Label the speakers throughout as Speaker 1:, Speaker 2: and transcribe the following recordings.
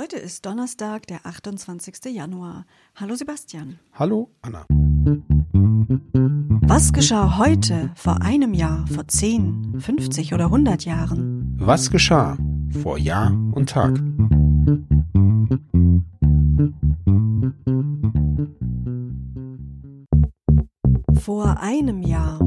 Speaker 1: Heute ist Donnerstag, der 28. Januar. Hallo Sebastian.
Speaker 2: Hallo Anna.
Speaker 1: Was geschah heute, vor einem Jahr, vor 10, 50 oder 100 Jahren?
Speaker 2: Was geschah vor Jahr und Tag?
Speaker 1: Vor einem Jahr.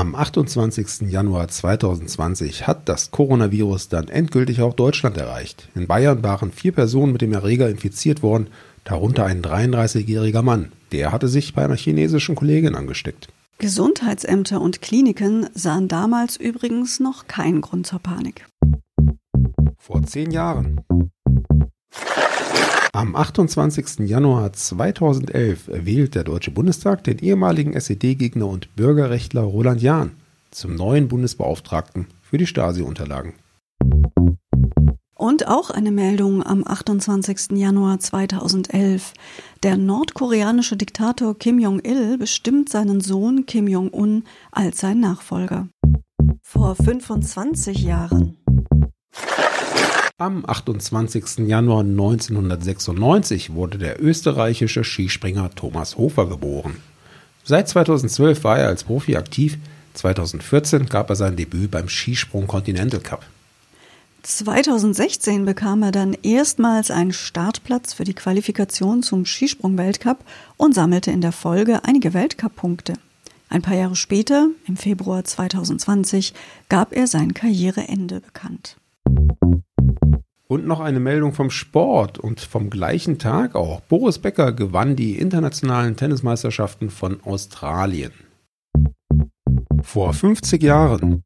Speaker 2: Am 28. Januar 2020 hat das Coronavirus dann endgültig auch Deutschland erreicht. In Bayern waren vier Personen mit dem Erreger infiziert worden, darunter ein 33-jähriger Mann. Der hatte sich bei einer chinesischen Kollegin angesteckt.
Speaker 1: Gesundheitsämter und Kliniken sahen damals übrigens noch keinen Grund zur Panik.
Speaker 2: Vor zehn Jahren. Am 28. Januar 2011 wählt der Deutsche Bundestag den ehemaligen SED-Gegner und Bürgerrechtler Roland Jahn zum neuen Bundesbeauftragten für die Stasi-Unterlagen.
Speaker 1: Und auch eine Meldung am 28. Januar 2011. Der nordkoreanische Diktator Kim Jong-il bestimmt seinen Sohn Kim Jong-un als sein Nachfolger. Vor 25 Jahren.
Speaker 2: Am 28. Januar 1996 wurde der österreichische Skispringer Thomas Hofer geboren. Seit 2012 war er als Profi aktiv. 2014 gab er sein Debüt beim Skisprung Continental Cup.
Speaker 1: 2016 bekam er dann erstmals einen Startplatz für die Qualifikation zum Skisprung-Weltcup und sammelte in der Folge einige Weltcup-Punkte. Ein paar Jahre später, im Februar 2020, gab er sein Karriereende bekannt.
Speaker 2: Und noch eine Meldung vom Sport und vom gleichen Tag auch. Boris Becker gewann die internationalen Tennismeisterschaften von Australien. Vor 50 Jahren.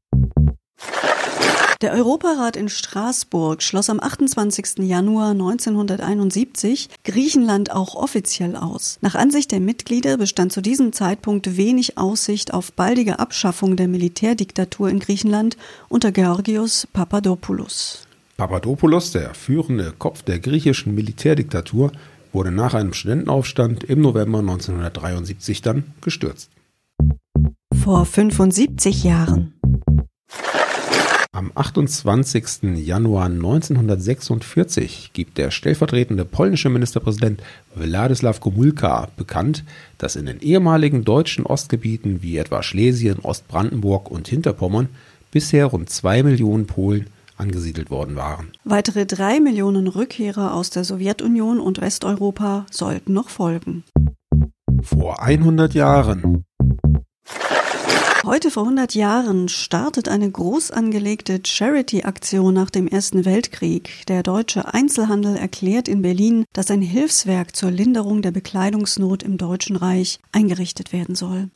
Speaker 1: Der Europarat in Straßburg schloss am 28. Januar 1971 Griechenland auch offiziell aus. Nach Ansicht der Mitglieder bestand zu diesem Zeitpunkt wenig Aussicht auf baldige Abschaffung der Militärdiktatur in Griechenland unter Georgios Papadopoulos.
Speaker 2: Papadopoulos, der führende Kopf der griechischen Militärdiktatur, wurde nach einem Studentenaufstand im November 1973 dann gestürzt.
Speaker 1: Vor 75 Jahren.
Speaker 2: Am 28. Januar 1946 gibt der stellvertretende polnische Ministerpräsident Władysław Gomulka bekannt, dass in den ehemaligen deutschen Ostgebieten wie etwa Schlesien, Ostbrandenburg und Hinterpommern bisher rund zwei Millionen Polen angesiedelt worden waren.
Speaker 1: Weitere drei Millionen Rückkehrer aus der Sowjetunion und Westeuropa sollten noch folgen.
Speaker 2: Vor 100 Jahren.
Speaker 1: Heute vor 100 Jahren startet eine groß angelegte Charity-Aktion nach dem Ersten Weltkrieg. Der deutsche Einzelhandel erklärt in Berlin, dass ein Hilfswerk zur Linderung der Bekleidungsnot im Deutschen Reich eingerichtet werden soll.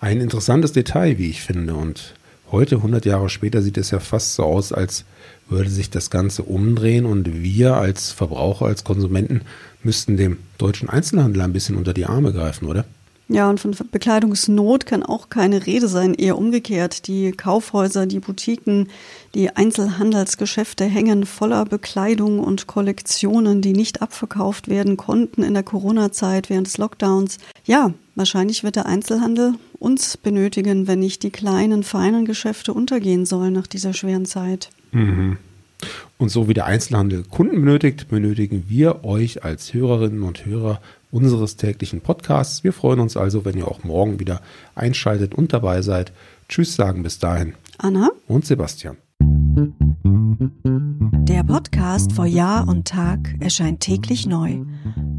Speaker 2: Ein interessantes Detail, wie ich finde, und Heute, 100 Jahre später, sieht es ja fast so aus, als würde sich das Ganze umdrehen und wir als Verbraucher, als Konsumenten müssten dem deutschen Einzelhandel ein bisschen unter die Arme greifen, oder?
Speaker 1: Ja, und von Bekleidungsnot kann auch keine Rede sein, eher umgekehrt. Die Kaufhäuser, die Boutiquen, die Einzelhandelsgeschäfte hängen voller Bekleidung und Kollektionen, die nicht abverkauft werden konnten in der Corona-Zeit während des Lockdowns. Ja, wahrscheinlich wird der Einzelhandel uns benötigen, wenn nicht die kleinen, feinen Geschäfte untergehen sollen nach dieser schweren Zeit.
Speaker 2: Mhm. Und so wie der Einzelhandel Kunden benötigt, benötigen wir euch als Hörerinnen und Hörer unseres täglichen Podcasts. Wir freuen uns also, wenn ihr auch morgen wieder einschaltet und dabei seid. Tschüss sagen bis dahin.
Speaker 1: Anna
Speaker 2: und Sebastian.
Speaker 1: Der Podcast vor Jahr und Tag erscheint täglich neu.